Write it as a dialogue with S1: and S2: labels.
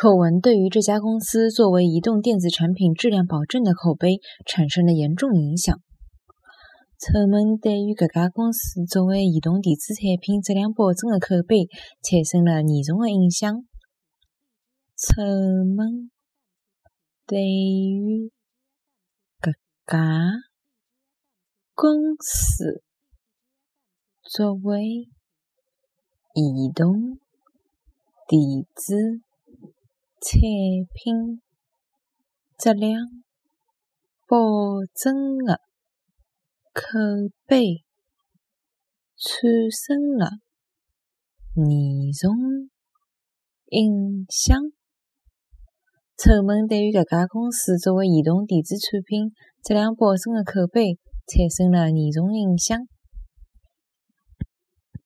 S1: 丑闻对于这家公司作为移动电子产品质量保证的口碑产生了严重影响。丑闻对于搿家公司作为移动电子产品质量保证的口碑产生了严重的影响。丑闻对于搿家公司作为移动电子产品质量保证的口碑产生了严重影响。丑闻对于搿家公司作为移动电子产品质量保证的口碑产生了严重影响。